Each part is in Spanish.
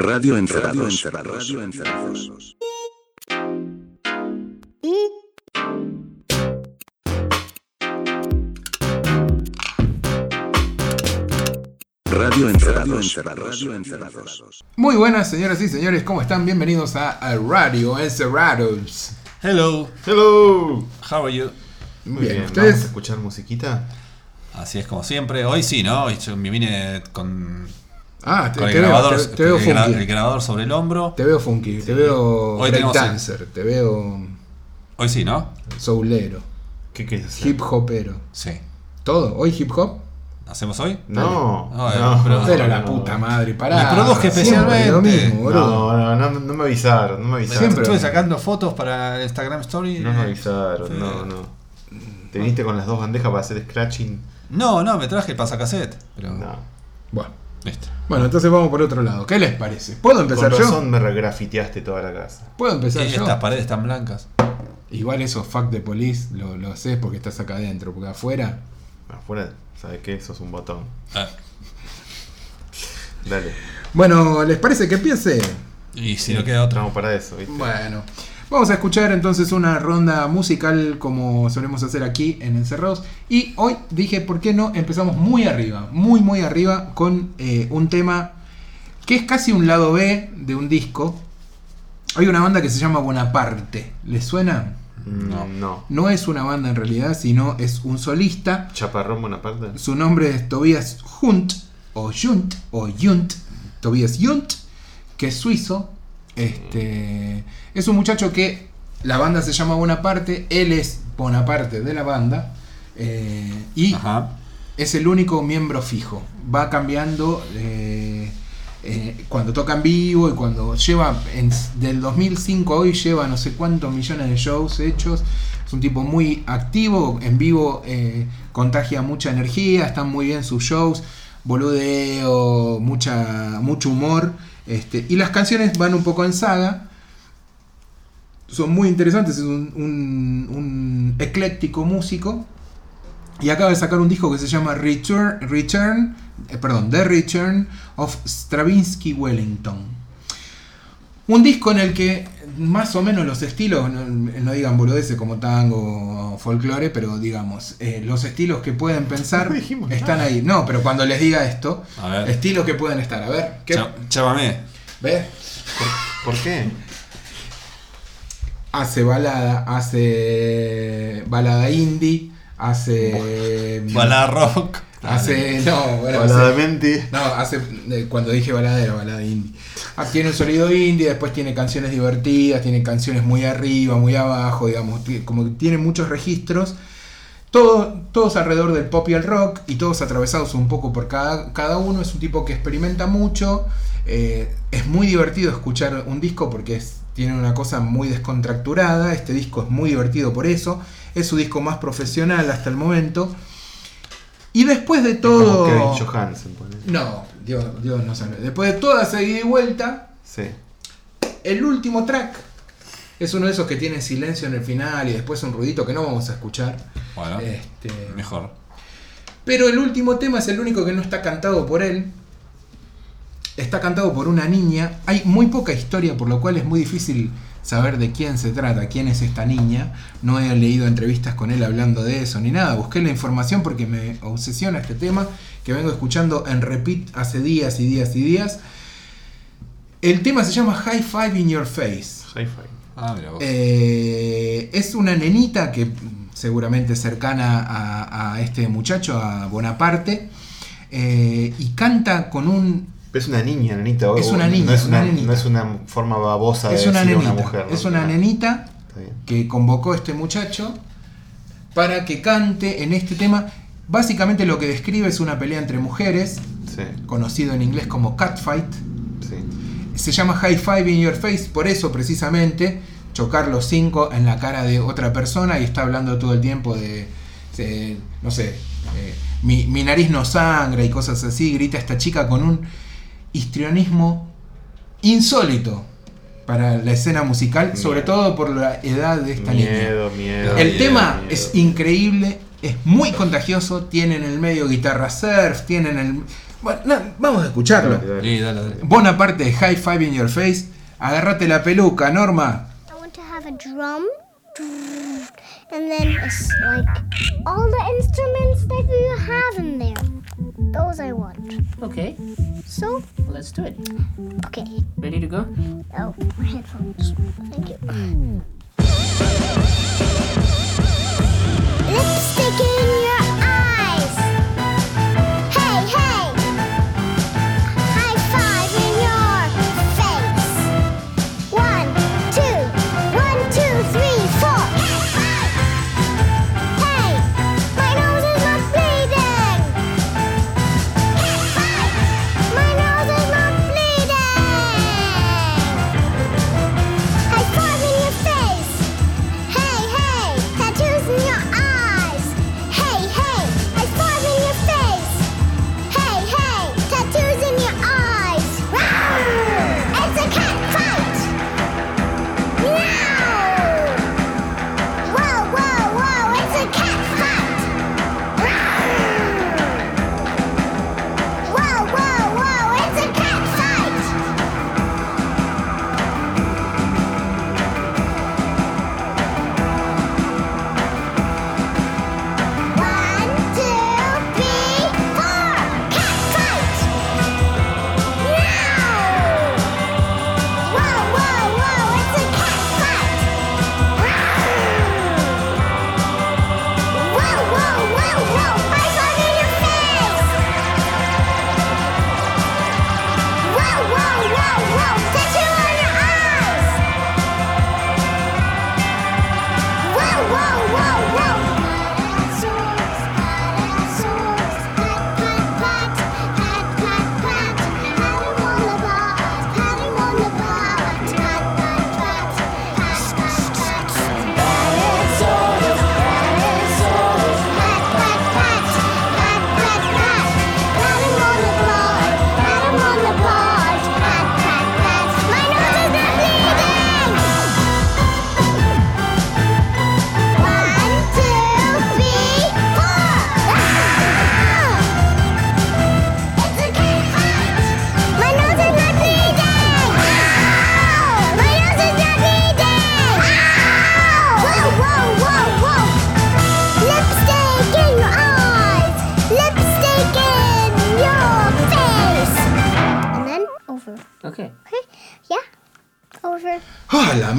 Radio Encerrados. Radio Encerrados. Radio Encerrados. Radio Encerrados. Muy buenas, señoras y señores, ¿cómo están? Bienvenidos a, Radio Encerrados. Hello, Hello. how are you? Muy Muy bien, bien, ustedes. ¿Vamos a escuchar musiquita? Así es como siempre. Hoy sí, ¿no? Hoy yo me vine con, Ah, te, con el, te veo, grabador, te, te veo el gra- funky. el grabador sobre el hombro. Te veo funky, te veo Hoy tenemos te veo Hoy sí, ¿no? soulero, ¿Qué quieres hacer? hip hopero. Sí. ¿Todo? ¿Hoy hip hop? ¿Hacemos hoy? No. No, no, pero- Pero la no. puta madre, pará. Le produje especialmente. Lo mismo, boludo. No, no, no, no me avisaron, no me avisaron. Siempre. Estuve sacando fotos para Instagram Story. No me avisaron, no, no. Te viniste con las dos bandejas para hacer scratching. No, no, me traje el pasacassette. Pero. No. Bueno. Listo. Bueno, entonces vamos por otro lado. ¿Qué les parece? ¿Puedo Con empezar yo? razón me regrafiteaste toda la casa. ¿Puedo empezar yo? estas paredes tan blancas. Igual eso, fuck the police, lo, lo haces porque estás acá adentro, porque afuera. Afuera, ¿sabes qué? Eso es un botón. Ah, Dale. Bueno, ¿les parece que empiece? y si no queda otra. Estamos para eso, ¿viste? Bueno, vamos a escuchar entonces una ronda musical como solemos hacer aquí en Encerrados. Y hoy dije, ¿por qué no? Empezamos muy arriba, muy, muy arriba con eh, un tema que es casi un lado B de un disco. Hay una banda que se llama Bonaparte. ¿Les suena? No. no. No es una banda en realidad, sino es un solista. Chaparrón Bonaparte. Su nombre es Tobias Hunt, o Junt, o Junt, Tobias Junt, que es suizo. Este, es un muchacho que la banda se llama Bonaparte, él es Bonaparte de la banda, eh, y Ajá. es el único miembro fijo. Va cambiando eh, eh, cuando toca en vivo y cuando lleva, en- del 2005 a hoy lleva no sé cuántos millones de shows hechos. Es un tipo muy activo, en vivo contagia mucha energía, están muy bien sus shows, boludeo, mucha, mucho humor. Este, y las canciones van un poco en saga. Son muy interesantes, es un, un- ecléctico músico. Y acaba de sacar un disco que se llama Return, Return eh, perdón, The Return of Stravinsky Wellington. Un disco en el que más o menos los estilos, no, no digan boludeces como tango o folclore, pero digamos, eh, los estilos que pueden pensar No están nada. ahí. No, pero cuando les diga esto, estilos que pueden estar. A ver, ¿qué? Chámame. ¿Ves? ¿Por qué? Hace balada, hace balada indie, hace. Balada rock. Hace. No, bueno, hace-. No, hace, eh, cuando dije balada era balada indie. Tiene un sonido indie, después tiene canciones divertidas, tiene canciones muy arriba, muy abajo, digamos, como que tiene muchos registros. Todo- todos alrededor del pop y el rock y todos atravesados un poco por cada, cada uno. Es un tipo que experimenta mucho. eh, es muy divertido escuchar un disco porque tiene una cosa muy descontracturada. Este disco es muy divertido por eso. Es su disco más profesional hasta el momento. Y después de todo... Como Kevin Johansen. No, Dios, Dios no sabe. Después de toda esa ida y vuelta, Sí. el último track es uno de esos que tiene silencio en el final y después un ruidito que no vamos a escuchar. Bueno, Este, mejor. pero el último tema es el único que no está cantado por él. Está cantado por una niña. Hay muy poca historia, por lo cual es muy difícil saber de quién se trata, quién es esta niña. No he leído entrevistas con él hablando de eso ni nada. Busqué la información porque me obsesiona este tema que vengo escuchando en repeat hace días y días y días. El tema se llama High Five in Your Face. Sci-fi. Ah, mira vos. Eh, es una nenita que seguramente es cercana a, a este muchacho, a Bonaparte, eh, y canta con un... Es una niña, nenita. Es una niña, No es una una, nenita. no es una forma babosa de Es una decir a nenita, una mujer. ¿no? es una nenita que convocó este muchacho para que cante en este tema. Básicamente lo que describe es una pelea entre mujeres, Sí, conocido en inglés como catfight. sí. Se llama High Five in Your Face, por eso precisamente chocar los cinco en la cara de otra persona y está hablando todo el tiempo de, de, no sé, eh, mi, mi nariz no sangra y cosas así, grita esta chica con un histrionismo insólito para la escena musical, sobre todo por la edad de esta niña. Miedo, miedo. El Miedo, tema miedo. es increíble, es muy contagioso, tiene en el medio guitarra surf, tiene en el Bueno, no, vamos a escucharlo. Dale, dale. Sí, dale, dale. Bonaparte de High Five in Your Face. Agárrate la peluca, Norma. I want to have a drum, and then it's like all the instruments that you have in there. Those I want. Okay, So, let's do it. okay. Ready to go? Oh, my headphones. Thank you. Mm. Lipstick in your eyes.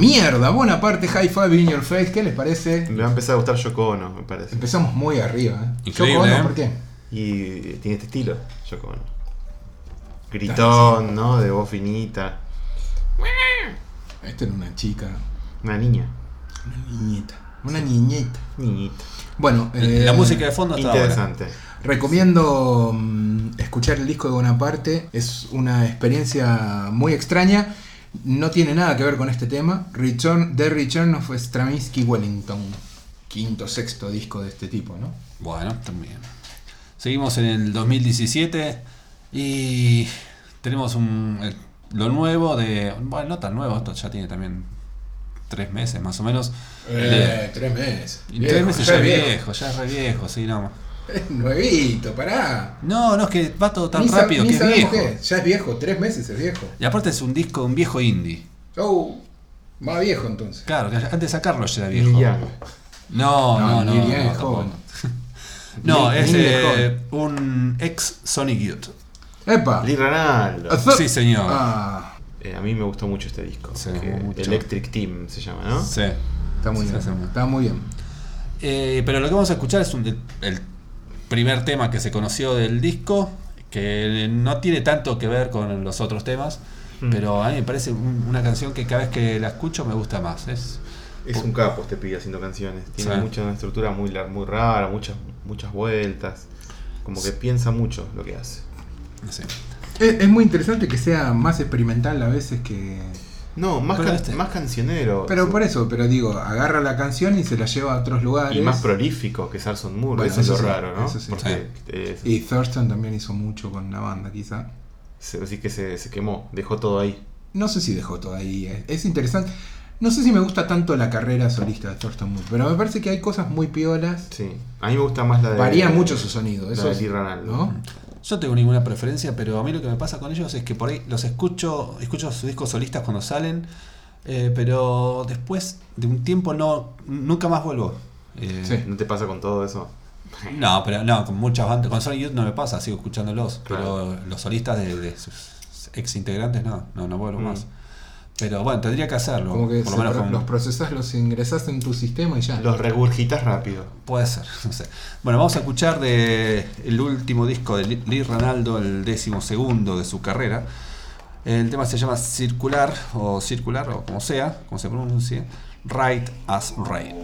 Mierda! Bonaparte High Five in Your Face. ¿Qué les parece? Me va a empezar a gustar Yoko Ono, me parece. Empezamos muy arriba. ¿eh? Increíble, Yoko Ono, ¿eh? ¿por qué? Y tiene este estilo, Yoko Ono. Gritón, ¿no? De voz finita. Esta era una chica, Una niña. una niñeta. Una niñeta. Niñita. Bueno, eh, La música de fondo está ahora. Interesante. Recomiendo mm, escuchar el disco de Bonaparte. Es una experiencia muy extraña. No tiene nada que ver con este tema. Return, The Return of Stravinsky Wellington. Quinto, sexto disco de este tipo, ¿no? Bueno, también. Seguimos en el 2017 y tenemos un, el- lo nuevo de. Bueno, no tan nuevo, esto ya tiene también tres meses más o menos. Eh, tres meses. Tres meses ya es viejo, ya es re viejo, sí, no. Es nuevito, pará. No, no es que va todo tan Ni rápido que es viejo. qué. Ya es viejo, tres meses es viejo. Y aparte es un disco, un viejo indie. Oh, más viejo entonces. Claro, que antes de sacarlo ya era viejo. No, no, no. No, es joven. No, eh, un ex Sonic Youth. ¡Epa! Lee Ranaldo. Sí, señor. Ah, Eh, a mí me gustó mucho este disco. Sí, mucho. Electric Team se llama, ¿no? Sí. está muy Sí, bien. Está muy bien. Eh, pero lo que vamos a escuchar es un- el, el primer tema que se conoció del disco, que no tiene tanto que ver con los otros temas, Mm. pero a mí me parece un- una canción que cada vez que la escucho me gusta más. Es, Es un capo este pibe haciendo canciones. Tiene Sí. mucha una estructura muy, muy rara, muchas, muchas vueltas. Como que piensa mucho lo que hace. Es, es muy interesante que sea más experimental a veces que. No, más, can- este- más cancionero. Pero Sí. por eso, pero digo, agarra la canción y se la lleva a otros lugares. Y más prolífico que Sarson Moore, Bueno, eso es lo sí, raro, ¿no? eso sí. Porque es- Y Thurston también hizo mucho con la banda, quizá. se- así que se, se quemó, dejó todo ahí. No sé si dejó todo ahí. Es, es interesante. No sé si me gusta tanto la carrera solista de Thurston Moore, pero me parece que hay cosas muy piolas. Sí. A mí me gusta más la de. Varía mucho su sonido. la Eso de es- Lee Ranaldo. ¿no? Yo no tengo ninguna preferencia, pero a mí lo que me pasa con ellos es que por ahí los escucho, escucho sus discos solistas cuando salen, eh, pero después de un tiempo no, nunca más vuelvo. Eh, Sí. ¿No te pasa con todo eso? No, pero no, con muchas bandas, con Sonic Youth no me pasa, sigo escuchándolos, Claro. pero los solistas de, de sus ex integrantes no, no, no vuelvo Mm. más. Pero bueno, tendría que hacerlo. Como que por lo menos pro- los procesás, los ingresás en tu sistema y ya. Los regurgitas rápido. Puede ser, no sé. Bueno, vamos a escuchar de el último disco de Lee Lee Ranaldo, el décimo segundo de su carrera. El tema se llama Circular, o Circular, o como sea, como se pronuncie, Right as Rain.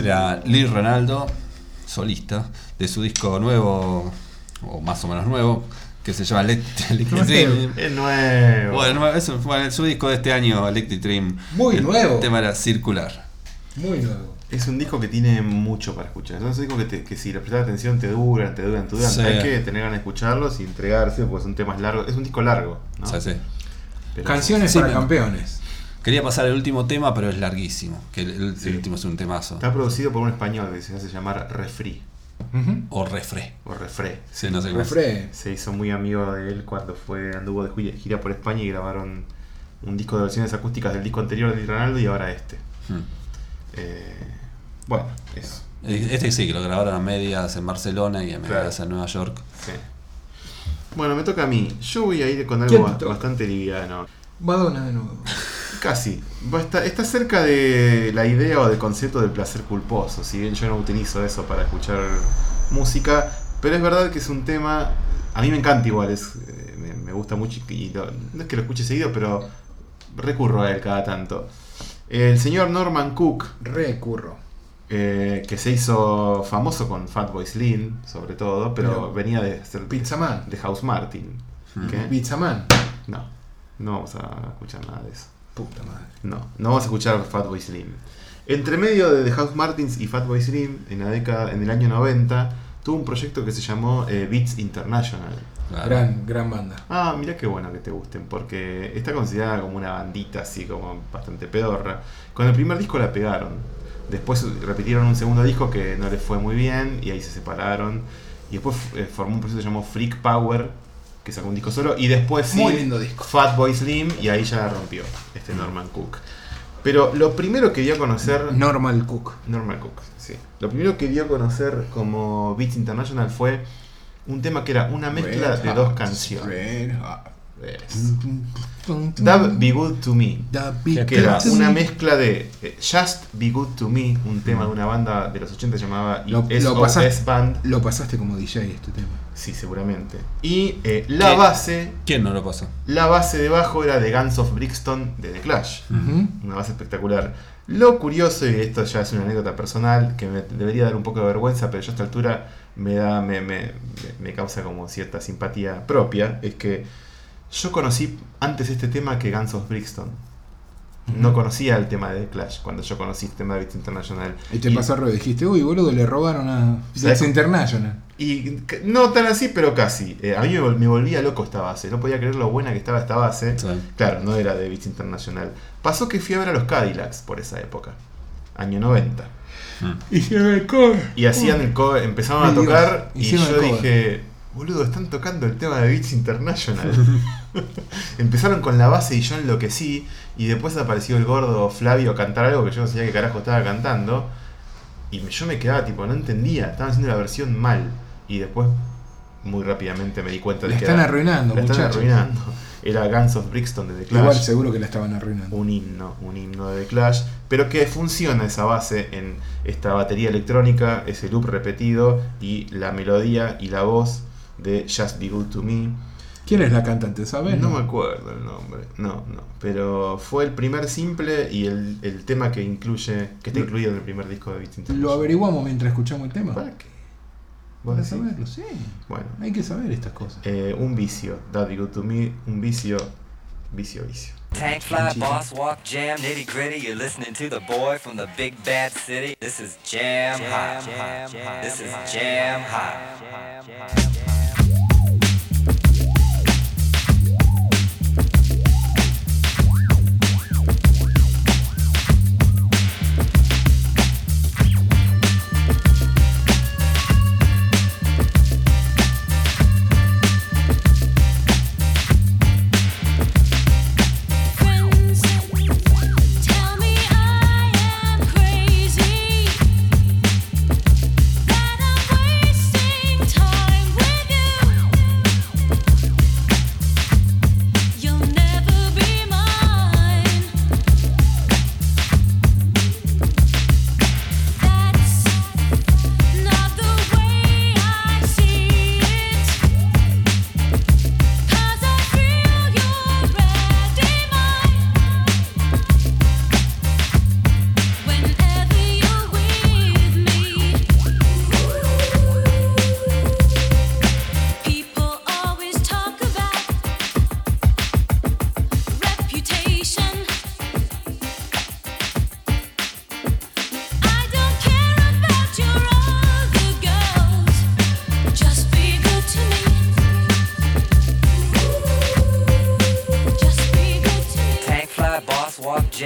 Ese era Lee Ronaldo, solista, de su disco nuevo, o más o menos nuevo, que se llama Elect- Electric Dream. Es nuevo. Bueno, eso fue su disco de este año, Electric Dream. Muy El nuevo. tema era circular. Muy nuevo. Es un disco que tiene mucho para escuchar. Es un disco que, te- que si le prestas atención te duran, te duran, te duran. Sí. Hay que tener ganas de escucharlos y entregarse porque son temas largos. Es un disco largo, ¿no? Sí. Pero- Canciones Sí, para campeones. Quería pasar el último tema, pero es larguísimo. Que el, el Sí. último es un temazo. Está producido por un español que se hace llamar Refri. O refre. o Refre. Sí, no sé. Refre. Se hizo muy amigo de él cuando fue anduvo de gira- por España y grabaron un disco de versiones acústicas del disco anterior de Ronaldo y ahora este. Hmm. Eh, bueno, eso. Este sí, que lo grabaron a medias en Barcelona y a medias Claro. en Nueva York. Sí. Bueno, me toca a mí. Yo voy a ir con ¿Quién algo bastante liviano. Madonna de nuevo. Casi. Va a estar- está cerca de la idea o del concepto del placer culposo, si bien yo no utilizo eso para escuchar música, pero es verdad que es un tema, a mí me encanta igual, es, eh, me, me gusta mucho y lo- no es que lo escuche seguido, pero recurro a él cada tanto. El señor Norman Cook, Recurro. eh, que se hizo famoso con Fatboy Slim, sobre todo, pero, Pero- venía de ser Pizza Man. de House Martin. Mm. Pizza Man. No, no vamos a escuchar nada de eso. Puta madre. No, no vamos a escuchar Fatboy Slim. Entre medio de The House Martins y Fatboy Slim, en la década, en el año 90, tuvo un proyecto que se llamó eh, Beats International. Claro. Gran, gran banda. Ah, mirá qué bueno que te gusten, porque está considerada como una bandita así, como bastante pedorra. Con el primer disco la pegaron. Después repitieron un segundo disco que no les fue muy bien y ahí se separaron. Y después eh, formó un proyecto que se llamó Freak Power, que sacó un disco solo. Y después sí, Muy lindo disco. Fatboy Slim y ahí ya rompió este Norman Cook. Pero lo primero que dio a conocer... Normal Cook. Norman Cook, sí. Lo primero que dio a conocer como Beats International fue un tema que era una mezcla Red de dos canciones. Red Hot. Es Dub Be Good to Me. Que era Good to una Me. mezcla de eh, Just Be Good to Me, un tema de una banda de los 80 llamada Lo- lo SOS pasaste. Band. Lo pasaste como DJ este tema. Sí, seguramente. Y eh, la ¿Qué? base, ¿Quién no lo pasó? la base de bajo era de Guns of Brixton de The Clash. Una base espectacular. Lo curioso, y esto ya es una anécdota personal, que me debería dar un poco de vergüenza, pero yo a esta altura me da, me, me- me causa como cierta simpatía propia, es que yo conocí antes este tema que Guns of Brixton. No conocía el tema de The Clash cuando yo conocí el tema de Beats International. Y te revés. Dijiste, uy, boludo, le robaron a ¿Sabes Beats? International. Y no tan así, pero casi. Eh, a mí me, vol- me volvía loco esta base. No podía creer lo buena que estaba esta base. Sí. Claro, no era de Beats International. Pasó que fui a ver a los Cadillacs por esa época. Año 90. Hicieron el cover. Y hacían el cover, empezaron a Dios, tocar y yo dije, boludo, están tocando el tema de Beats International. Empezaron con la base y yo enloquecí y después apareció el gordo Flavio a cantar algo que yo no sabía qué carajo estaba cantando y yo me quedaba tipo, no entendía, estaban haciendo la versión mal y después muy rápidamente me di cuenta de La que están era- arruinando, la están muchachos. arruinando. Era Guns of Brixton de The Clash Igual seguro que la estaban arruinando. un himno, un himno de The Clash, pero que funciona esa base en esta batería electrónica, ese loop repetido y la melodía y la voz de Just Be Good to Me. ¿Quién es la cantante, sabes? No me acuerdo el nombre, no, no, pero fue el primer simple y el, el tema que incluye, que está Lo- incluido en el primer disco de Beats Lo averiguamos mientras escuchamos el tema. ¿Para qué? ¿Vos Para decís? saberlo, sí. Bueno, Hay que saber estas cosas. eh, un vicio, That Be Good to Me, un vicio, vicio, vicio. Tank fly, boss walk, jam, nitty gritty. You're listening to the boy from the big bad city. This is jam hot. This is jam hot.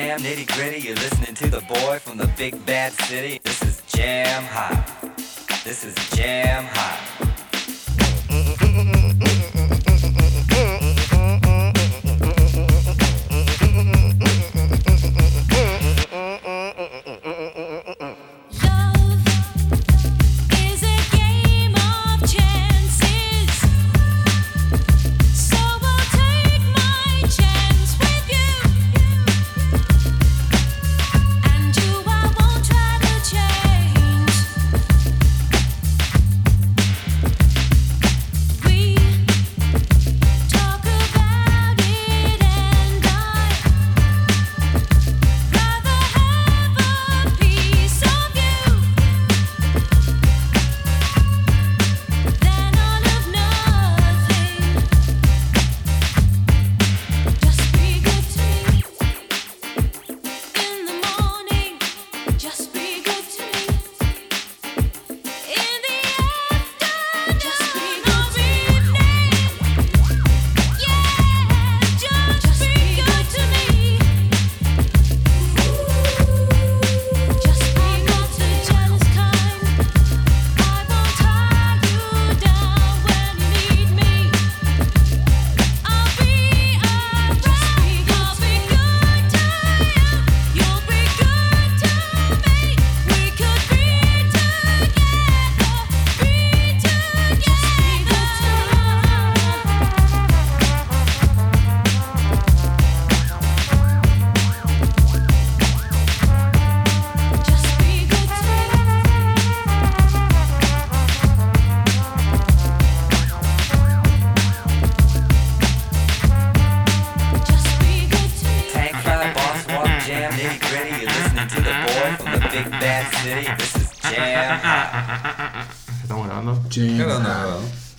Jam nitty gritty. You're listening to the boy from the big bad city. This is Jam Hot. This is Jam Hot.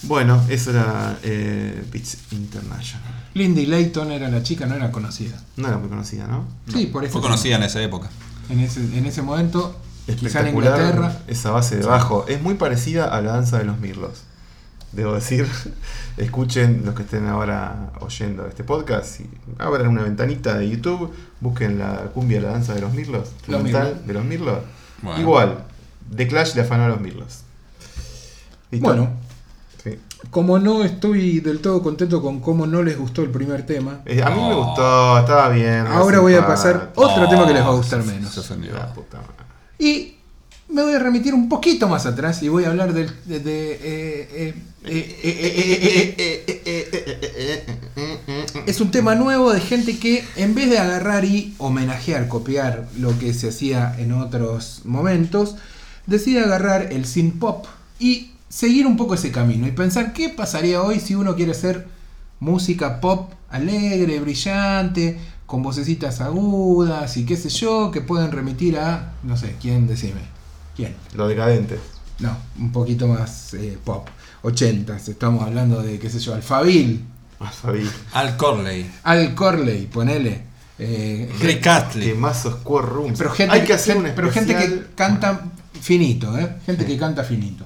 Bueno, eso era eh, Beats International. Lindy Layton era la chica, no era conocida. No era muy conocida, ¿no? Sí, por eso. Fue conocida en esa época. En ese, en ese momento, quizá en Espectacular Inglaterra. esa base de bajo. Es muy parecida a la danza de los mirlos. Debo decir, escuchen los que estén ahora oyendo este podcast. Y abran una ventanita de YouTube, busquen la cumbia de la danza de los mirlos. Mirlos. de los mirlos. Bueno. Igual, The Clash le afanó a los mirlos. ¿Listo? Bueno, Sí. como no estoy del todo contento con cómo no les gustó el primer tema, Eh, a mí me Oh. gustó, estaba bien. ahora voy a pasar otro tema que les va a Oh, gustar menos. Se ofendió. La puta madre. Y me voy a remitir un poquito más atrás y voy a hablar del, de, de, eh, eh, eh, eh, eh, eh, eh, Es un tema nuevo de gente que en vez de agarrar y homenajear, copiar lo que se hacía en otros momentos, decide agarrar el synth pop y seguir un poco ese camino y pensar qué pasaría hoy si uno quiere hacer música pop alegre, brillante, con vocecitas agudas y qué sé yo, que pueden remitir a, no sé, ¿quién decime? ¿Quién? Lo decadente. No, un poquito más eh, pop. 80 estamos hablando de, qué sé yo, Más Fabi. Al Corley. Al Corley, ponele. Eh, Rick Astley. Temazo Square Rooms. pero gente, Hay que hacer un pero gente que especial- canta finito, ¿eh? Gente que canta finito.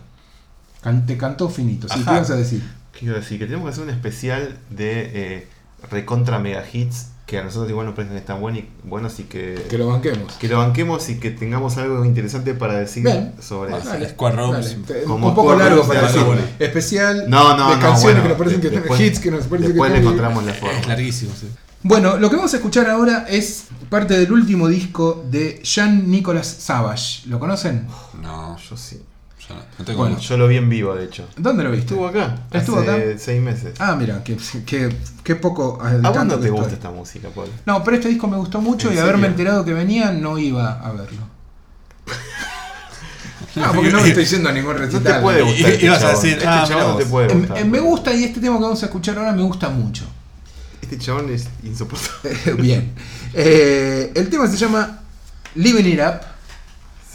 Can- te cantó finito, sí, Ajá. ¿qué ibas a decir? ¿Qué iba a decir? Que tenemos que hacer un especial de eh, recontra mega hits que a nosotros igual nos parecen que están buen y- buenos y que, Que lo banquemos. que lo banquemos y que tengamos algo interesante para decir Bien. sobre Bueno, eso. Dale, dale. Como un poco Square largo para de decir. Especial No, no, de no, canciones bueno, que nos parecen que después- hits que nos parecen Después que le encontramos la forma. Es larguísimo, sí. Bueno, lo que vamos a escuchar ahora es parte del último disco de Jean Nicolas Savage. ¿Lo conocen? No, Yo sí. Yo no, no tengo Bueno. Yo lo vi en vivo, de hecho. ¿Dónde lo viste? Estuvo acá. ¿Estuvo hace acá? seis meses. Ah, mira, qué, qué, qué poco ¿A vos no te gusta esta música, Paul? No, pero este disco me gustó mucho ¿En y haberme enterado que venía no iba a verlo. No, porque no me estoy yendo a ningún No recital. te puede gustar. este ibas a decir, este ah, chabón no te puede Em- gustar. em, me gusta y este tema que vamos a escuchar ahora me gusta mucho. Este chabón es insoportable. Bien. Eh, el tema se llama Living It Up.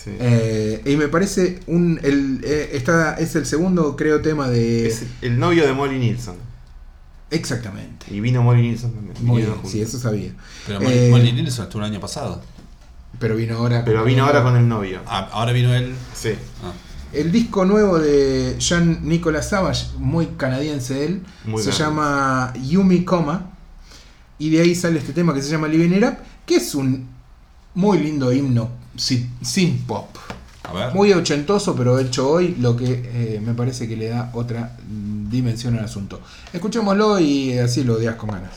Sí. eh, y me parece un. El, eh, está, es el segundo, creo, tema de. Es el novio de Molly Nilsson. Exactamente. Y vino Molly Nilsson también. Muy Vinieron bien, sí, eso sabía. Pero Eh, Molly Nilsson estuvo el año pasado. Pero vino ahora. Pero vino ahora con el novio. Ah, ahora vino él. Sí. Ah, El disco nuevo de Jean Nicolas Savage, muy canadiense él, Muy se grande. llama Yumi Coma. Y de ahí sale este tema que se llama Living It Up, que es un muy lindo himno sin, sin pop. A ver. Muy ochentoso, pero hecho hoy, lo que eh, me parece que le da otra dimensión al asunto. Escuchémoslo y así lo odias con ganas.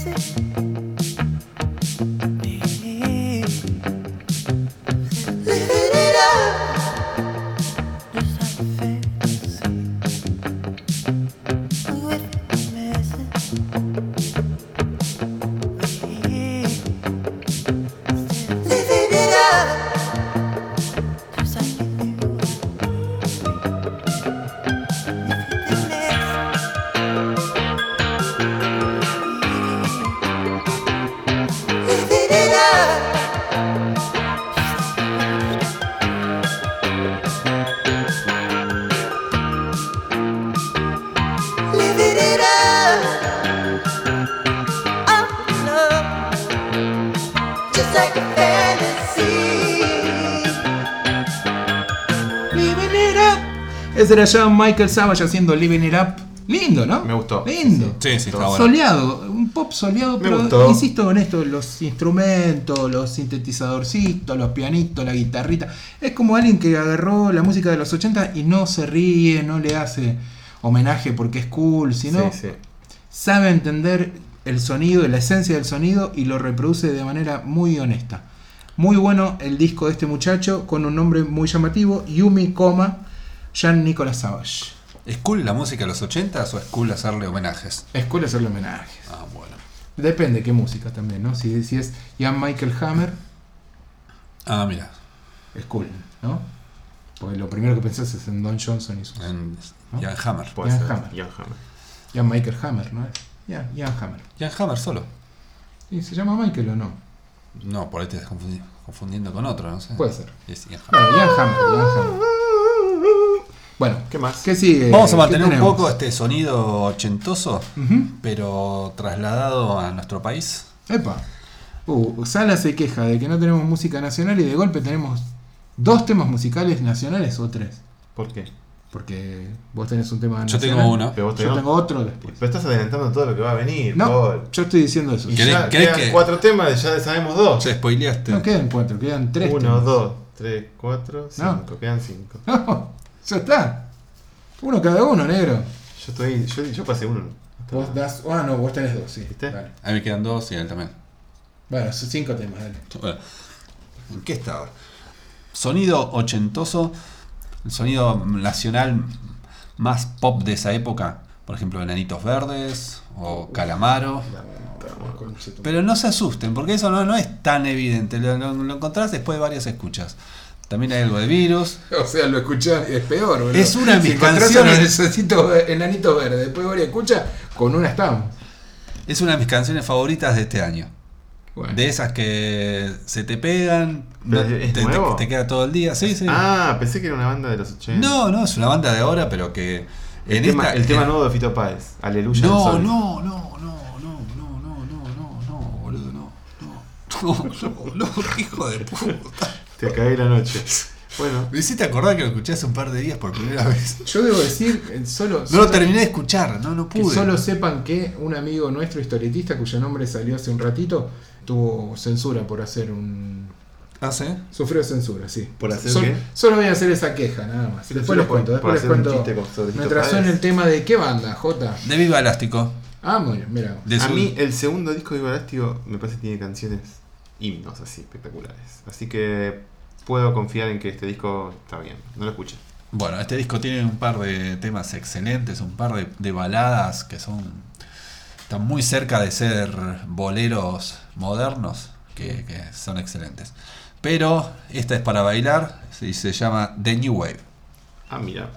sit. Era ya Michael Savage haciendo Living It Up. Lindo, ¿no? Me gustó. Lindo. Sí, sí, está bueno. Soleado, un pop soleado, Me pero gustó. insisto con esto, los instrumentos, los sintetizadorcitos, los pianitos, la guitarrita. Es como alguien que agarró la música de los 80 y no se ríe, no le hace homenaje porque es cool, sino Sí, sí. sabe entender el sonido, la esencia del sonido y lo reproduce de manera muy honesta. Muy bueno el disco de este muchacho con un nombre muy llamativo, Yumi, coma, Jean Nicolas Savage. ¿Es cool la música de los 80 o es cool hacerle homenajes? Es cool hacerle homenajes. Ah, bueno. Depende qué música también, ¿no? Si, si es Ian Michael Hammer, Ah, mira. es cool, ¿no? Porque lo primero que pensás es en Don Johnson y sus... En ¿No? Jan Hammer. Puede Ian ser. Hammer. Ian Hammer. Ian Michael Hammer, ¿no es? Ian, Ian Hammer. Jan Hammer solo. ¿Y se llama Michael o no? No, por ahí te estás confundi- confundiendo con otro, no sé. Puede ser. Es Ian Hammer. Bueno, Ian Hammer, Ian Hammer. Bueno, ¿Qué más? ¿qué sigue? Vamos a ¿Qué mantener un poco este sonido ochentoso, pero trasladado a nuestro país. Epa. Uh, Sala se queja de que no tenemos música nacional y de golpe tenemos dos temas musicales nacionales o tres. ¿Por qué? Porque vos tenés un tema Yo nacional. tengo uno. Pero vos Yo tenés- tengo otro después. Pero estás adelantando todo lo que va a venir, No, Paul. yo estoy diciendo eso. Y ¿Querés- ya querés quedan que- cuatro temas, ya sabemos dos. Ya spoileaste. No quedan cuatro, quedan tres. Uno, temas. dos, tres, cuatro, cinco. No. Quedan cinco. No, ya está. Uno cada uno, negro. Yo estoy. Yo, yo pasé uno. Vos das. Ah, no, vos tenés dos, sí. ¿Viste? Dale. A mí me quedan dos y a él también. Bueno, son cinco temas, dale. Bueno, ¿En qué está ahora? Sonido ochentoso, el sonido nacional más pop de esa época. Por ejemplo, Enanitos Verdes o Calamaro. Pero no se asusten, porque eso no, no es tan evidente. Lo, lo- lo encontrás después de varias escuchas. También hay algo de virus. O sea, lo escuchás, es peor, boludo. Es una de mis si canciones. enanito verde, después de varias escuchas, con una estamos. Es una de mis canciones favoritas de este año. Bueno. De esas que se te pegan, no- ¿Pero es te, te- queda todo el día. Sí, sí. Ah, pensé que era una banda de los 80. no, no, es una banda de ahora, pero que El, en tema, esta- el tema nuevo de Fito Páez, Aleluya. al No, no, no, no, no, no, no, no, no, no, boludo, no, no, no, no, no, hijo de puta. Te caí la noche. Bueno, Me hiciste acordar que lo escuché hace un par de días por primera vez. Yo debo decir, solo. No solo- lo terminé de escuchar, no, no Que pude. solo sepan que un amigo nuestro historietista, cuyo nombre salió hace un ratito, tuvo censura por hacer un. ¿Ah, sí? Sufrió censura, sí. ¿Por hacer Sol- qué? Solo voy a hacer esa queja, nada más. Censura Después les cuento, por después les cuento. Mientras Páez. suena el tema de qué banda, J. De Viva Elástico. Ah, muy bien, mira. A su- mí el segundo disco de Ibarástico me parece que tiene canciones himnos así espectaculares. Así que puedo confiar en que este disco está bien. No lo escuché. Bueno, este disco tiene un par de temas excelentes, un par de, de baladas que son están muy cerca de ser boleros modernos, que, que son excelentes. Pero esta es para bailar y se llama The New Wave. Ah, mira.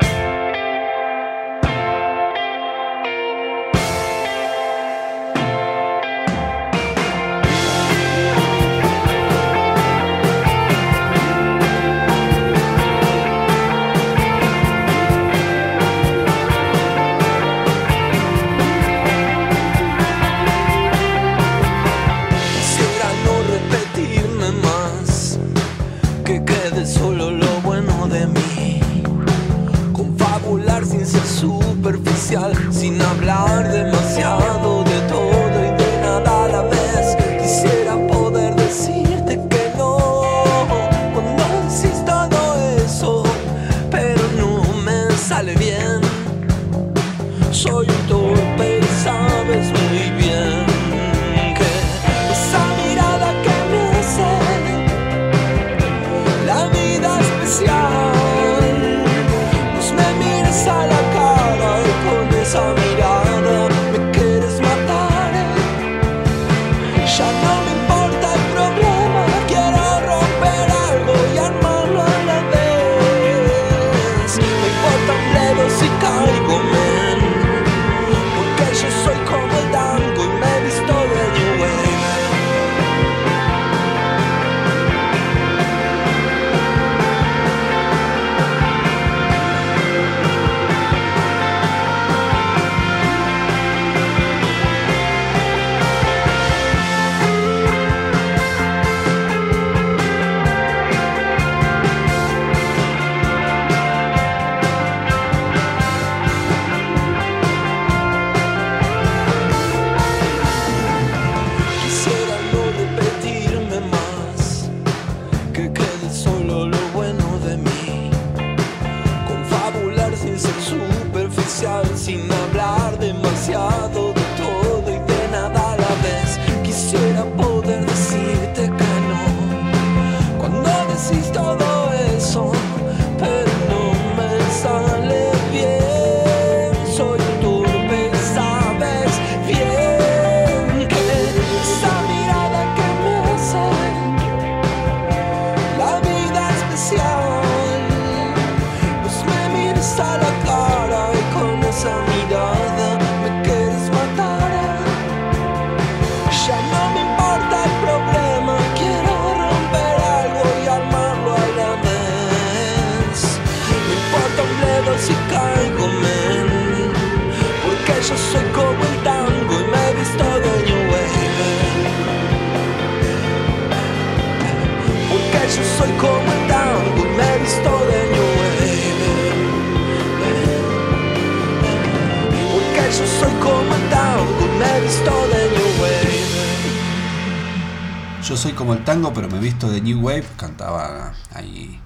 Cantaba ahí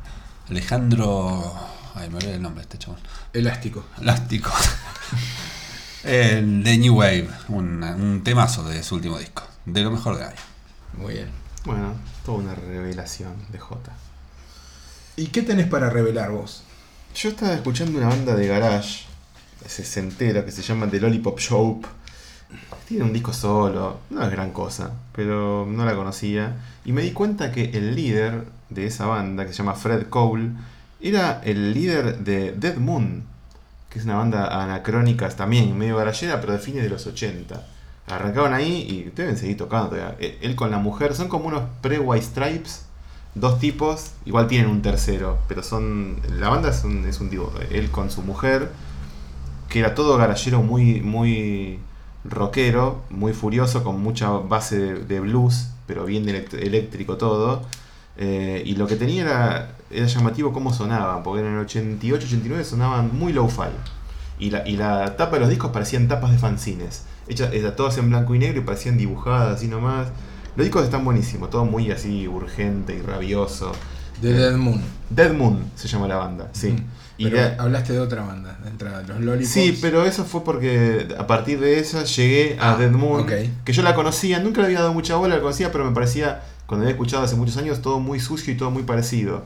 Alejandro. Ay, me olvidé el nombre de este chabón. Elástico. Elástico. El de New Wave, un, un temazo de su último disco, de lo mejor de año. Muy bien. Bueno, toda una revelación de J. ¿Y qué tenés para revelar vos? Yo estaba escuchando una banda de garage sesentera que se llama The Lollipop Show. Tiene un disco solo, no es gran cosa, pero no la conocía. Y me di cuenta que el líder de esa banda, que se llama Fred Cole, era el líder de Dead Moon, que es una banda anacrónica también, medio garallera, pero de fines de los 80. Arrancaban ahí y deben seguir tocando. Eh, Él con la mujer, son como unos pre-White Stripes, dos tipos, igual tienen un tercero, pero son. La banda es un, es un tipo, él con su mujer, que era todo garallero muy, muy rockero, muy furioso, con mucha base de, de blues, pero bien eléctrico todo. Eh, y lo que tenía era, era llamativo cómo sonaban, porque en el 88, 89 sonaban muy low-fi. Y la, y la tapa de los discos parecían tapas de fanzines. Hechas, hechas todas en blanco y negro y parecían dibujadas así nomás. Los discos están buenísimos, todo muy así urgente y rabioso. De Dead Moon. Dead Moon se llama la banda, sí. Mm. Y Pero de- hablaste de otra banda, de entrada, los Lollipops. Sí, pero eso fue porque a partir de esa llegué a Ah, Dead Moon, que yo la conocía, nunca le había dado mucha bola, la conocía, pero me parecía, cuando había escuchado hace muchos años, todo muy sucio y todo muy parecido.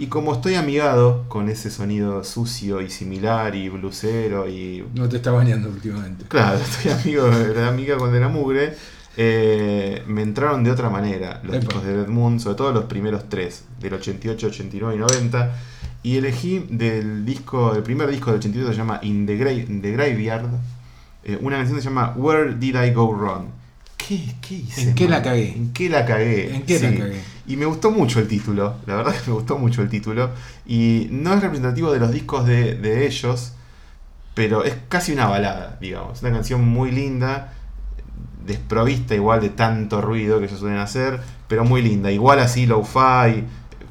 Y como estoy amigado con ese sonido sucio y similar y blusero y... No te está bañando últimamente. Claro, estoy amigo de la amiga con de la mugre. eh, me entraron de otra manera los Epa. de Dead Moon, sobre todo los primeros tres, del 88, 89 y 90. Y elegí del disco, el primer disco del 88 se llama In the, Gra- in the Graveyard, eh, una canción que se llama Where Did I Go Wrong? ¿Qué, qué hice? ¿En qué la cagué? ¿En qué la cagué? ¿En qué la cagué? Y me gustó mucho el título, la verdad que me gustó mucho el título. Y no es representativo de los discos de, de ellos, pero es casi una balada, digamos. Una canción muy linda, desprovista igual de tanto ruido que ellos suelen hacer, pero muy linda. Igual así low-fi,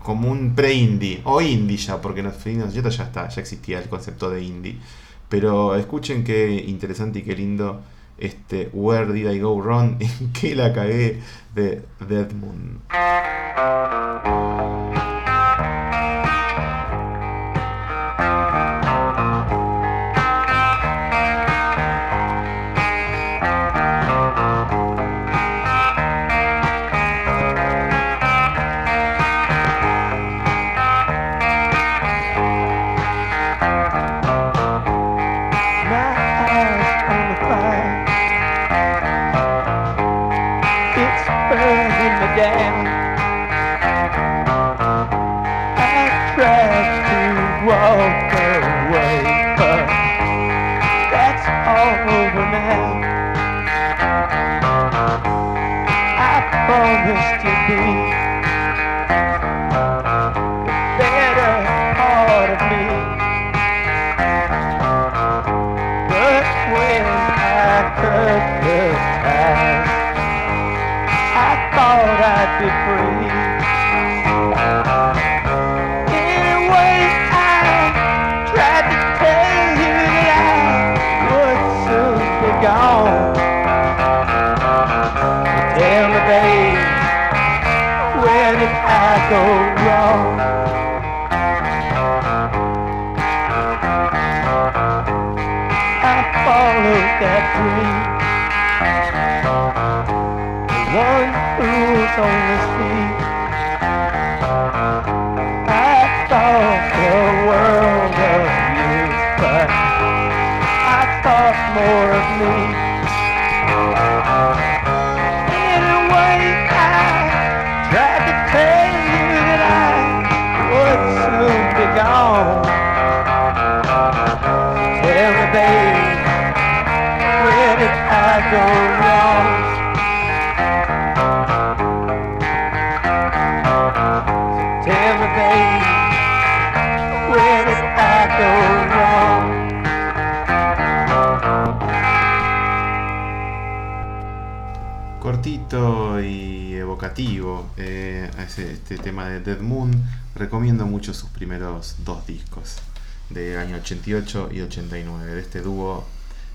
como un pre-indie, o indie ya, porque en los fines de los 80 ya está, ya existía el concepto de indie. Pero escuchen qué interesante y qué lindo este Where Did I Go Wrong, en qué la cagué de Dead go wrong? I followed that dream. The one who's on his feet. I thought the world of you, but I thought more of me. Eh, a ese- este tema de Dead Moon. Recomiendo mucho sus primeros dos discos, del año 88 y 89, de este dúo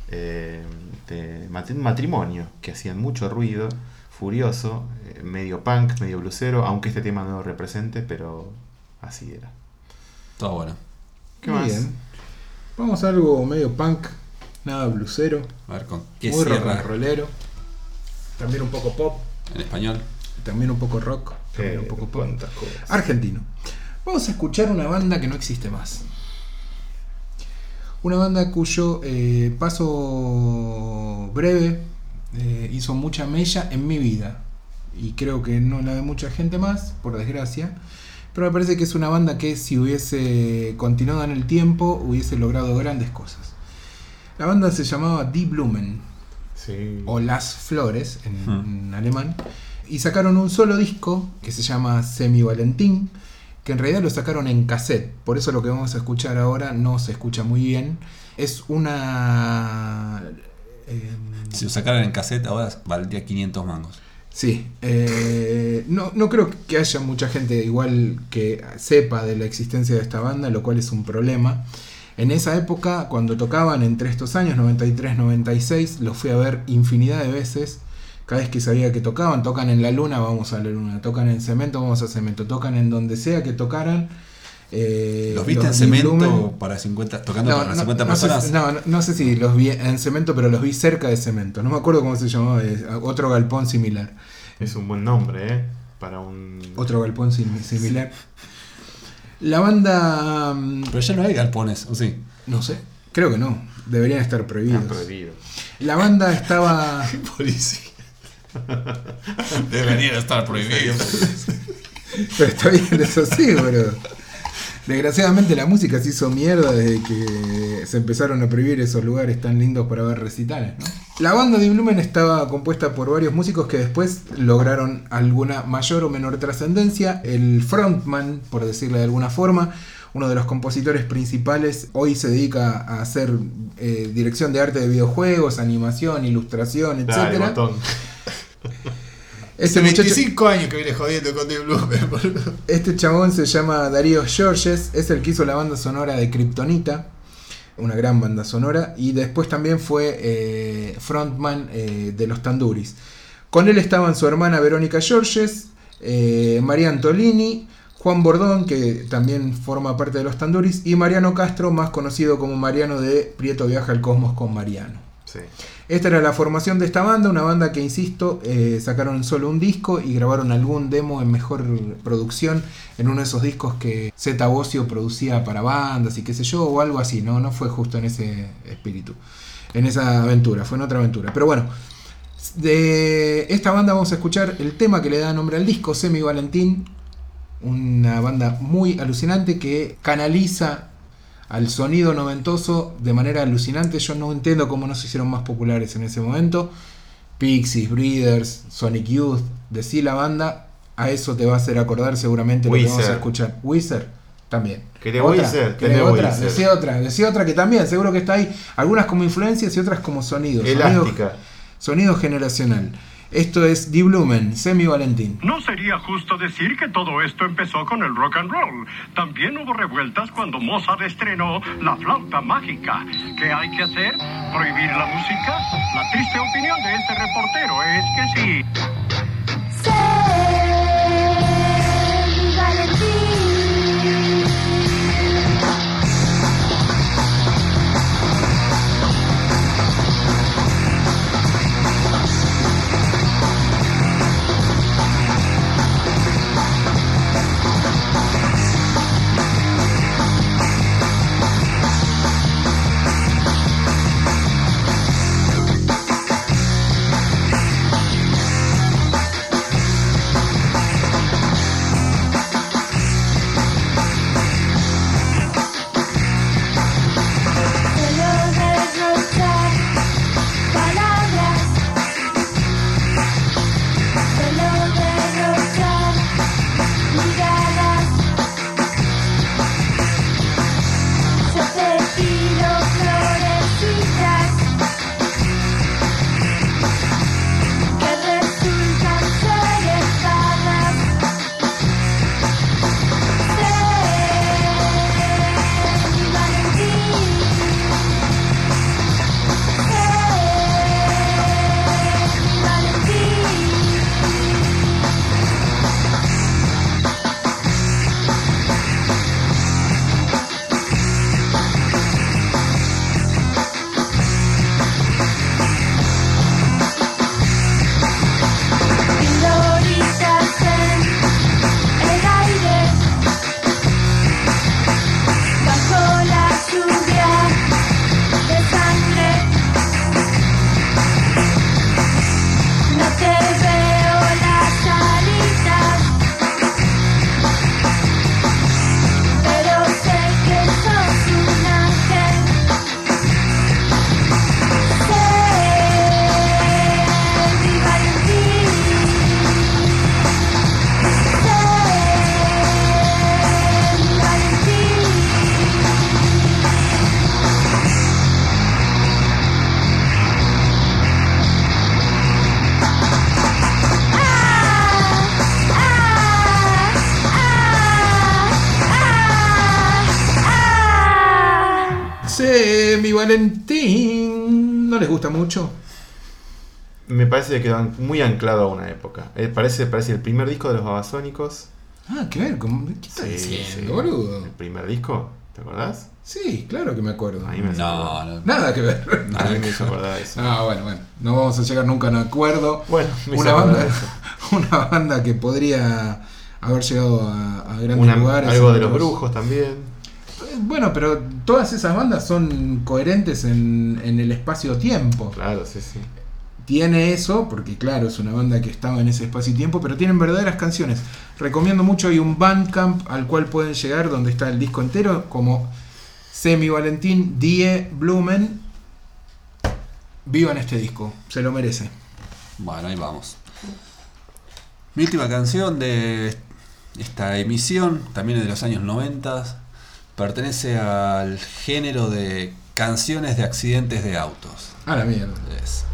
eh, de mat- matrimonio, que hacían mucho ruido, furioso, eh, medio punk, medio blusero, aunque este tema no lo represente, pero así era. Todo bueno. ¿Qué Muy más? bien. Vamos a algo medio punk, nada blusero, A ver con qué muy rock rollero. También un poco pop, en español. También un poco rock, también Eh, un poco pop. Argentino. Vamos a escuchar una banda que no existe más. Una banda cuyo eh, paso breve eh, hizo mucha mella en mi vida. Y creo que no la de mucha gente más, por desgracia. Pero me parece que es una banda que si hubiese continuado en el tiempo hubiese logrado grandes cosas. La banda se llamaba Die Blumen Sí. o Las Flores en, Hmm. en alemán. Y sacaron un solo disco que se llama Semi Valentín, que en realidad lo sacaron en cassette. Por eso lo que vamos a escuchar ahora no se escucha muy bien. Es una... em, Si lo sacaran en cassette ahora valdría 500 mangos. Sí, eh, no, no creo que haya mucha gente igual que sepa de la existencia de esta banda, lo cual es un problema. En esa época, cuando tocaban entre estos años, 93-96, los fui a ver infinidad de veces. Cada vez que sabía que tocaban, tocan en la luna, vamos a la luna. Tocan en cemento, vamos a cemento. Tocan en donde sea que tocaran. eh, ¿Los viste en cemento Blumen- para 50, tocando no, para no, 50 no sé, personas? si- no, no- no sé si los vi en cemento, pero los vi cerca de cemento. No me acuerdo cómo se llamaba, es otro galpón similar. Es un buen nombre, ¿eh? Para un. Otro galpón sim- similar. La banda. mm, Pero ya no hay galpones, ¿o sí? No sé, creo que no. Deberían estar prohibidos. prohibido. La banda estaba. Policía. Deberían estar prohibidos. Pero está bien, eso sí, pero. Desgraciadamente la música se hizo mierda desde que se empezaron a prohibir esos lugares tan lindos para ver recitales, ¿no? La banda de Blumen estaba compuesta por varios músicos que después lograron alguna mayor o menor trascendencia. El frontman, por decirle de alguna forma, uno de los compositores principales, hoy se dedica a hacer eh, dirección de arte de videojuegos, animación, ilustración, etc. botón. Este muchacho, años que viene jodiendo con The boludo. Este chabón se llama Darío Georges, es el que hizo la banda sonora de Kryptonita, una gran banda sonora, y después también fue eh, frontman eh, de los Tanduris. Con él estaban su hermana Verónica Georges, eh, María Antolini, Juan Bordón, que también forma parte de los Tanduris, y Mariano Castro, más conocido como Mariano de Prieto Viaja al Cosmos con Mariano. Esta era la formación de esta banda, una banda que, insisto, eh, sacaron solo un disco y grabaron algún demo en mejor producción en uno de esos discos que Zeta Bosio producía para bandas y qué sé yo, o algo así, no, no fue justo en ese espíritu, en esa aventura, fue en otra aventura. Pero bueno, de esta banda vamos a escuchar el tema que le da nombre al disco, Semi Valentín, una banda muy alucinante que canaliza al sonido noventoso de manera alucinante. Yo no entiendo cómo no se hicieron más populares en ese momento. Pixies, Breeders, Sonic Youth, decí la banda, a eso te va a hacer acordar seguramente lo que vamos a escuchar. Wizard también. ¿Querés Otra, Weezer? ¿querés Tenés otra? Weezer. Decí otra, decí otra que también, seguro que está ahí. Algunas como influencias y otras como sonidos. Sonido, Elástica. sonido generacional. Esto es Die Blumen, Semi Valentín. No sería justo decir que todo esto empezó con el rock and roll. También hubo revueltas cuando Mozart estrenó la flauta mágica. ¿Qué hay que hacer? ¿Prohibir la música? La triste opinión de este reportero es que sí. Semi Valentín no les gusta mucho. Me parece que quedan muy anclado a una época. Eh, parece, parece el primer disco de los Babasónicos. Ah, ¿qué ver? ¿Cómo- ¿Qué estás Sí, diciendo, sí. boludo? ¿El primer disco? ¿Te acordás? Sí, claro que me acuerdo. A mí me hace No, no. Nada que ver. A mí me hizo acordar de eso. Ah, bueno, bueno. No vamos a llegar nunca a un acuerdo. Bueno, me hizo una banda, eso. una banda que podría haber llegado a, a grandes Una- lugares. algo de los brujos también. Bueno, pero todas esas bandas son coherentes en, en el espacio-tiempo. Claro, sí, sí. Tiene eso, porque claro, es una banda que estaba en ese espacio y tiempo, pero tienen verdaderas canciones. Recomiendo mucho, hay un Bandcamp al cual pueden llegar, donde está el disco entero, como Semi Valentín, Die Blumen. Vivan este disco, se lo merece. Bueno, ahí vamos. Mi última canción de esta emisión, también es de los años 90, pertenece al género de canciones de accidentes de autos. A la mierda. Es,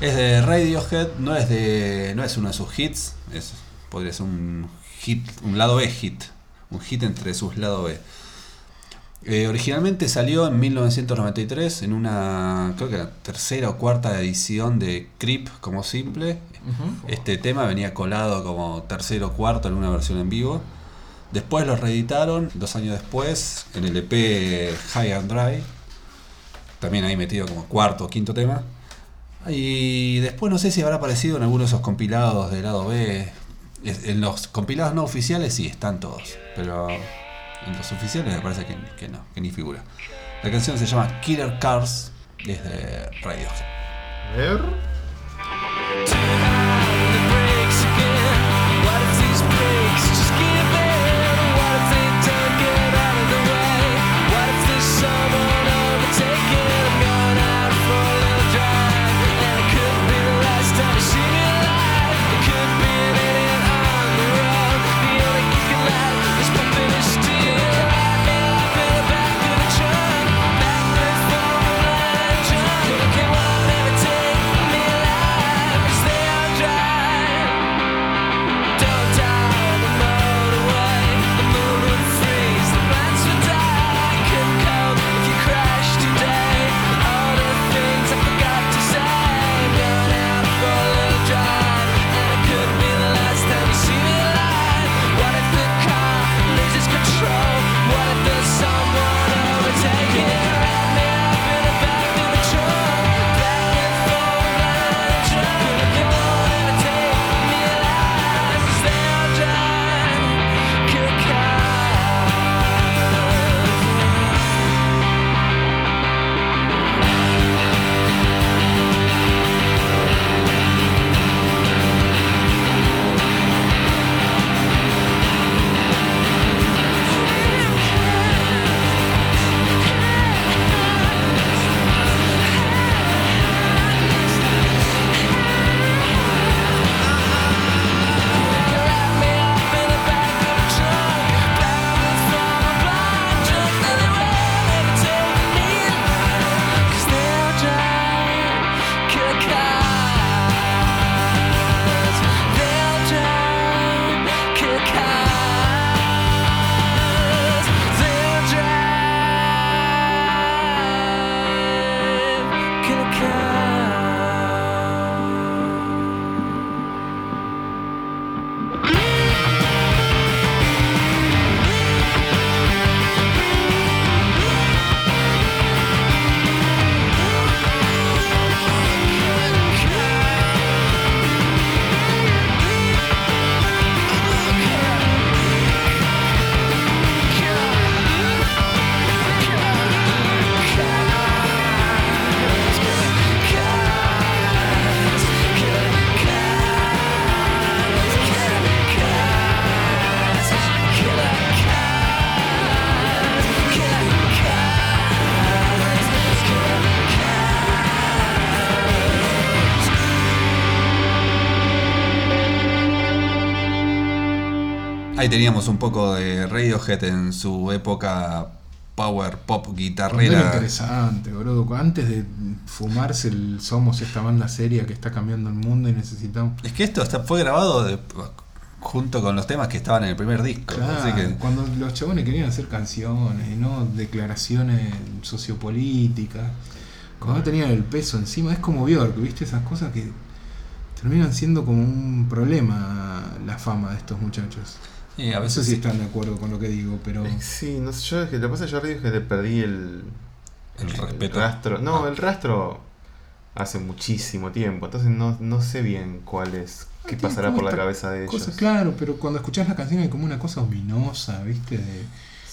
es de Radiohead, no es de no es uno de sus hits, es, podría ser un hit, un lado B hit, un hit entre sus lados B. Eh, originalmente salió en 1993 en una, creo que la tercera o cuarta edición de Creep como simple. Este tema venía colado como tercero o cuarto en una versión en vivo. Después lo reeditaron dos años después en el EP High and Dry. También ahí metido como cuarto o quinto tema. Y después no sé si habrá aparecido en alguno de esos compilados de lado B. Es- En los compilados no oficiales sí están todos. Pero en los oficiales me parece que, que no, que ni figura. La canción se llama Killer Cars desde Radiohead. A. Ahí teníamos un poco de Radiohead en su época power pop Cuando era guitarrera. interesante, boludo. Antes de fumarse el Somos esta banda seria que está cambiando el mundo y necesitamos. Es que esto fue grabado de- junto con los temas que estaban en el primer disco. Claro, Así que cuando los chabones querían hacer canciones y no declaraciones sociopolíticas, cuando no tenían el peso encima, es como Bjork, ¿viste? Esas cosas que terminan siendo como un problema la fama de estos muchachos. Y a No sé veces si están de acuerdo con lo que digo, pero Eh, Sí, no sé, yo es que lo que pasa yo es que le perdí el, el respeto. rastro. No, Ah. el rastro hace muchísimo tiempo, entonces no, no sé bien cuál es, qué tiene pasará por la cabeza de ellos. cosas, claro, pero cuando escuchás la canción hay como una cosa ominosa, ¿viste? De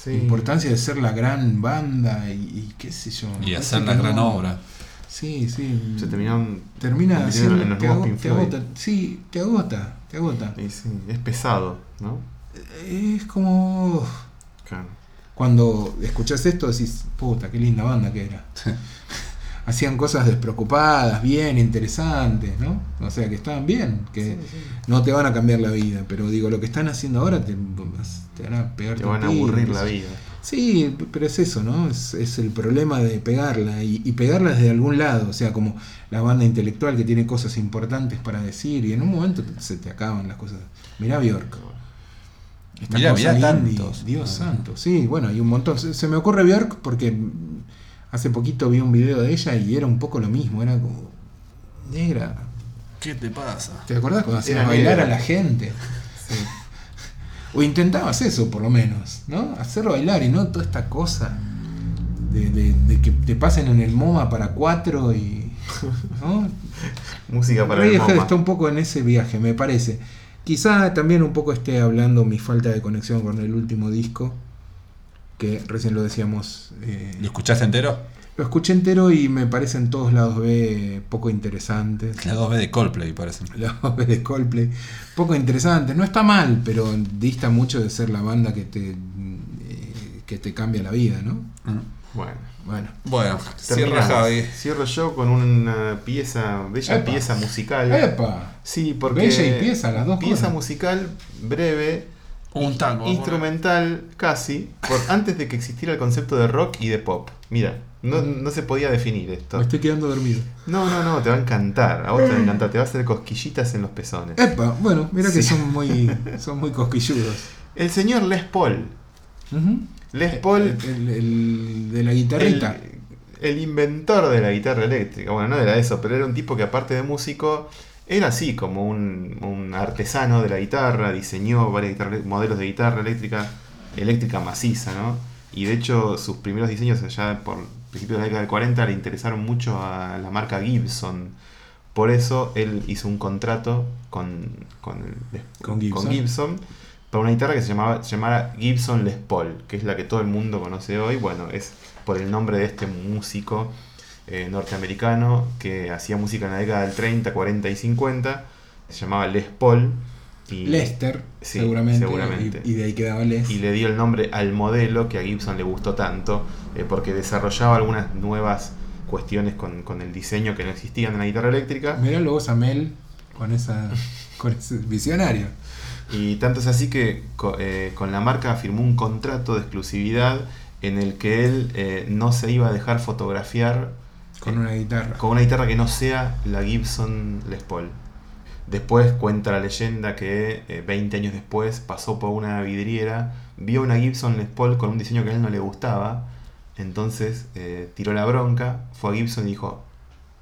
Sí. importancia de ser la gran banda y, y qué sé yo. Y hacer la gran no- obra. Sí, sí. Se terminaron Termina siendo, en los te, agota. Sí, te agota, te agota. Y sí, es pesado, ¿no? Es como Claro. cuando escuchás esto decís, puta, qué linda banda que era. Hacían cosas despreocupadas, bien, interesantes, ¿no? O sea, que estaban bien, que no te van a cambiar la vida, pero digo, lo que están haciendo ahora te, te van a pegar Te van a aburrir la vida. Sí, pero es eso, ¿no? Es, es el problema de pegarla y, y pegarla desde algún lado, o sea, como la banda intelectual que tiene cosas importantes para decir y en un momento te- se te acaban las cosas. Mirá Bjork. Mirá, mirá tantos. Dios Ah. santo. Sí, bueno, hay un montón. Se, se me ocurre Bjork porque hace poquito vi un video de ella y era un poco lo mismo, era como negra. ¿Qué te pasa? ¿Te acordás cuando hacías bailar negra. a la gente? O intentabas eso, por lo menos, ¿no? Hacer bailar y no toda esta cosa de, de- de que te pasen en el MoMA para cuatro y. ¿no? Música para el Radiohead MoMA. está un poco en ese viaje, me parece. Quizá también un poco esté hablando mi falta de conexión con el último disco, que recién lo decíamos. eh, ¿Lo escuchaste entero? lo escuché entero y me parecen todos lados B poco interesantes. La 2B de Coldplay, parece. La voz de Coldplay. Poco interesante. No está mal, pero dista mucho de ser la banda que te, eh, que te cambia la vida, ¿no? Bueno. Bueno. Bueno, cierra terminamos. Javi. Cierro yo con una pieza, bella Epa. pieza musical. ¡Epa! Sí, porque. Bella y pieza, las dos Pieza cosas. musical breve, Un tango. instrumental casi, por, antes de que existiera el concepto de rock y de pop. Mira, no, no se podía definir esto. Me estoy quedando dormido. No, no, no, te va a encantar. A vos te va a encantar, te va a hacer cosquillitas en los pezones. ¡Epa! Bueno, mira que son muy, son muy cosquilludos. El señor Les Paul. Les Paul, El, el- el de la guitarrita. el, el inventor de la guitarra eléctrica. Bueno, no era eso, pero era un tipo que aparte de músico, era así como un, un artesano de la guitarra, diseñó varios modelos de guitarra eléctrica, eléctrica maciza, ¿no? Y de hecho sus primeros diseños allá por principios de la década del 40 le interesaron mucho a la marca Gibson. Por eso él hizo un contrato con, con, Con Gibson. Gibson para una guitarra que se llamaba se llamara Gibson Les Paul, que es la que todo el mundo conoce hoy. Bueno, es por el nombre de este músico eh, norteamericano que hacía música en la década del 30, 40 y 50. Se llamaba Les Paul. Y, Lester, Sí, seguramente. seguramente. Y, y de ahí quedaba Les. y le dio el nombre al modelo que a Gibson le gustó tanto, eh, porque desarrollaba algunas nuevas cuestiones con, con el diseño que no existían en la guitarra eléctrica. Miralo vos a Mel con esa. con ese visionario. Y tanto es así que eh, con la marca firmó un contrato de exclusividad en el que él eh, no se iba a dejar fotografiar Con una guitarra. con una guitarra que no sea la Gibson Les Paul. Después cuenta la leyenda que eh, 20 años después pasó por una vidriera, vio una Gibson Les Paul con un diseño que a él no le gustaba, entonces eh, tiró la bronca, fue a Gibson y dijo,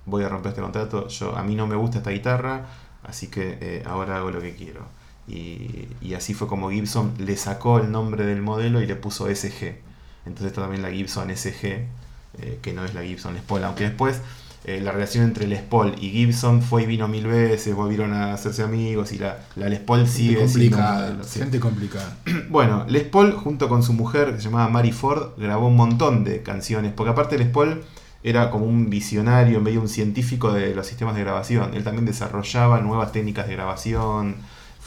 voy a romper este contrato, yo, a mí no me gusta esta guitarra, así que eh, ahora hago lo que quiero. Y, y así fue como Gibson le sacó el nombre del modelo y le puso SG. Entonces está también la Gibson SG, eh, que no es la Gibson Les Paul, aunque después eh, la relación entre Les Paul y Gibson fue y vino mil veces, volvieron a hacerse amigos y la, la Les Paul Gente sigue siendo sí. Gente complicada. Bueno, Les Paul junto con su mujer que se llamaba Mary Ford grabó un montón de canciones, porque aparte Les Paul era como un visionario, medio un científico de los sistemas de grabación. Él también desarrollaba nuevas técnicas de grabación,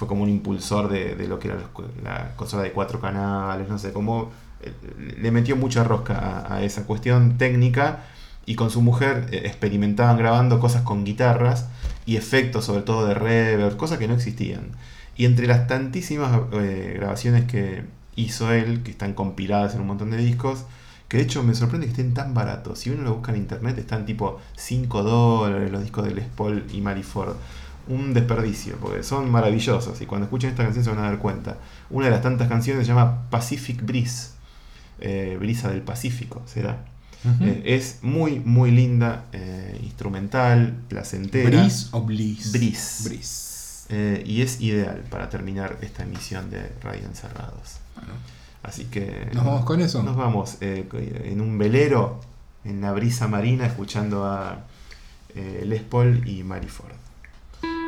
fue como un impulsor de, de lo que era la consola de cuatro canales, no sé, como eh, le metió mucha rosca a, a esa cuestión técnica y con su mujer eh, experimentaban grabando cosas con guitarras y efectos sobre todo de reverb, cosas que no existían. Y entre las tantísimas eh, grabaciones que hizo él, que están compiladas en un montón de discos, que de hecho me sorprende que estén tan baratos. Si uno lo busca en internet, están tipo 5 dólares los discos de Les Paul y Mary Ford. Un desperdicio, porque son maravillosos y cuando escuchen esta canción se van a dar cuenta. Una de las tantas canciones se llama Pacific Breeze, eh, brisa del Pacífico, será. Eh, es muy, muy linda, eh, instrumental, placentera. ¿Breeze o Bliss? Breeze. Breeze. Y es ideal para terminar esta emisión de Radio Encerrados. Así que. ¿Nos vamos con eso? Nos vamos en un velero, en la brisa marina, escuchando a Les Paul y Mary Ford.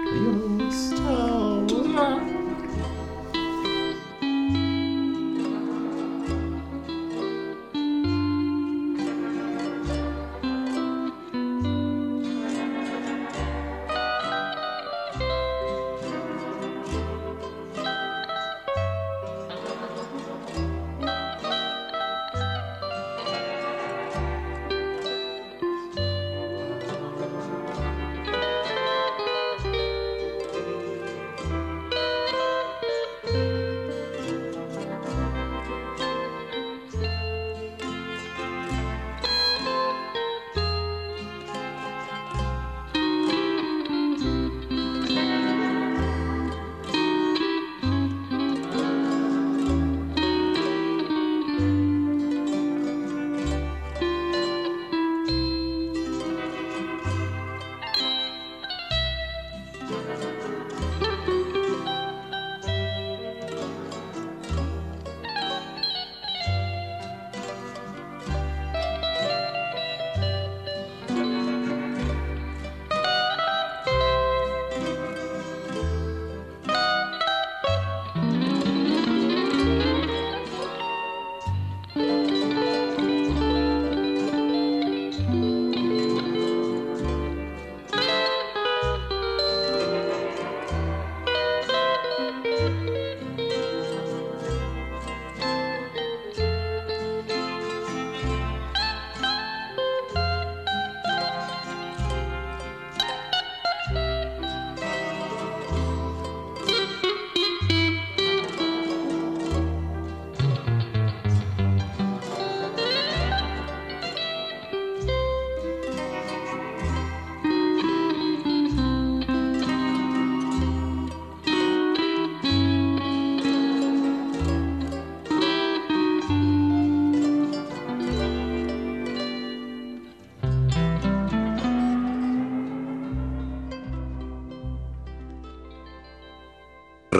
your star.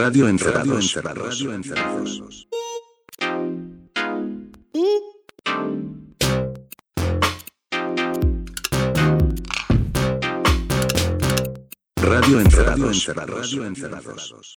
Radio Encerrados. Radio Encerrados. Radio Encerrados. Radio Encerrados.